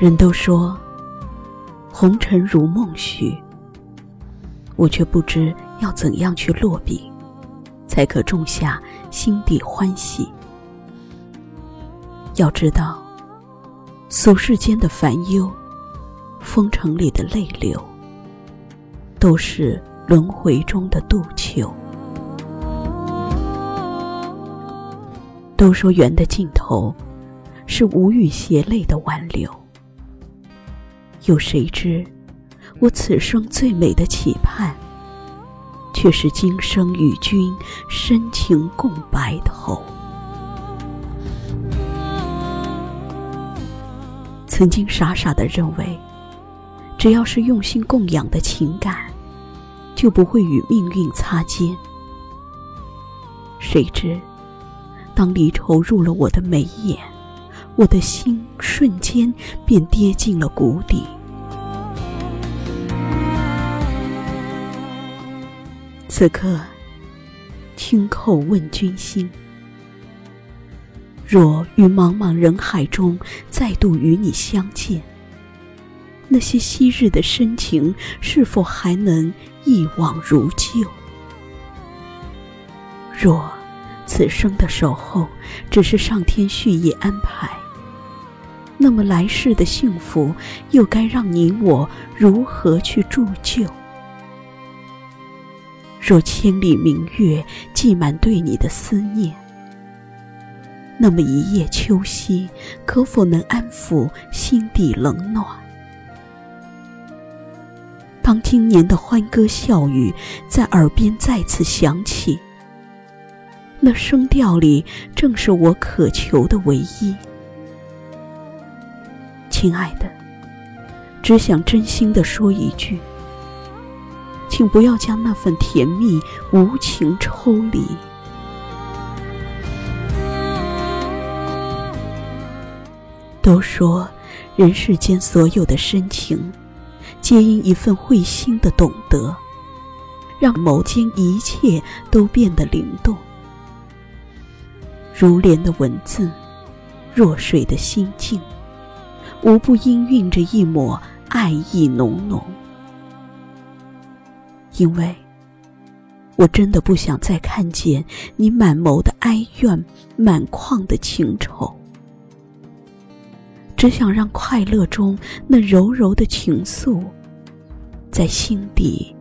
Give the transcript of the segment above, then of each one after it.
人都说红尘如梦许，我却不知要怎样去落笔，才可种下心底欢喜。要知道，俗世间的烦忧，风尘里的泪流，都是轮回中的渡囚。都说缘的尽头，是无语斜泪的挽留。有谁知，我此生最美的期盼，却是今生与君深情共白头。曾经傻傻的认为，只要是用心供养的情感，就不会与命运擦肩。谁知，当离愁入了我的眉眼。我的心瞬间便跌进了谷底。此刻，轻叩问君心：若于茫茫人海中再度与你相见，那些昔日的深情是否还能一往如旧？若此生的守候只是上天蓄意安排。那么来世的幸福，又该让你我如何去铸就？若千里明月寄满对你的思念，那么一夜秋夕，可否能安抚心底冷暖？当今年的欢歌笑语在耳边再次响起，那声调里正是我渴求的唯一。亲爱的，只想真心的说一句，请不要将那份甜蜜无情抽离。都说人世间所有的深情，皆因一份会心的懂得，让眸间一切都变得灵动。如莲的文字，若水的心境。无不氤氲着一抹爱意浓浓，因为我真的不想再看见你满眸的哀怨，满眶的情愁，只想让快乐中那柔柔的情愫，在心底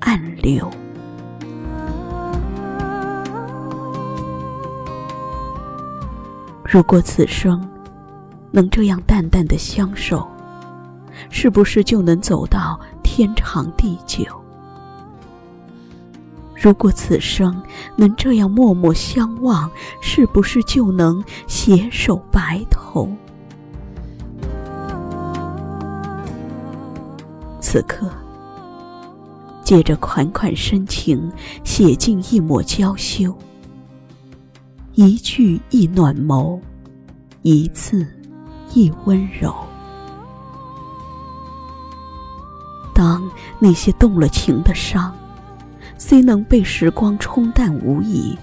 暗流。如果此生，能这样淡淡的相守，是不是就能走到天长地久？如果此生能这样默默相望，是不是就能携手白头？此刻，借着款款深情，写尽一抹娇羞，一句一暖眸，一次一温柔。当那些动了情的伤，虽能被时光冲淡无疑，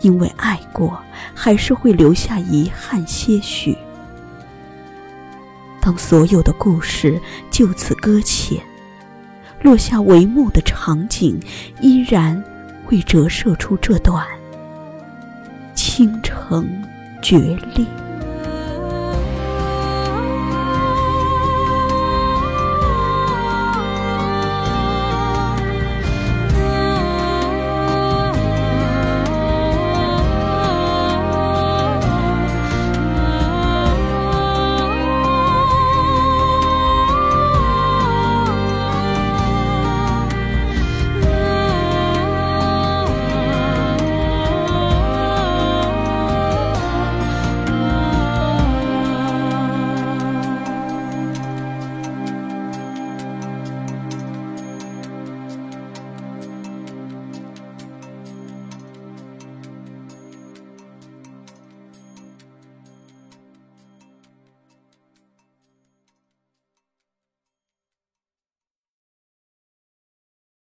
因为爱过，还是会留下遗憾些许。当所有的故事就此搁浅，落下帷幕的场景，依然会折射出这段倾城绝恋。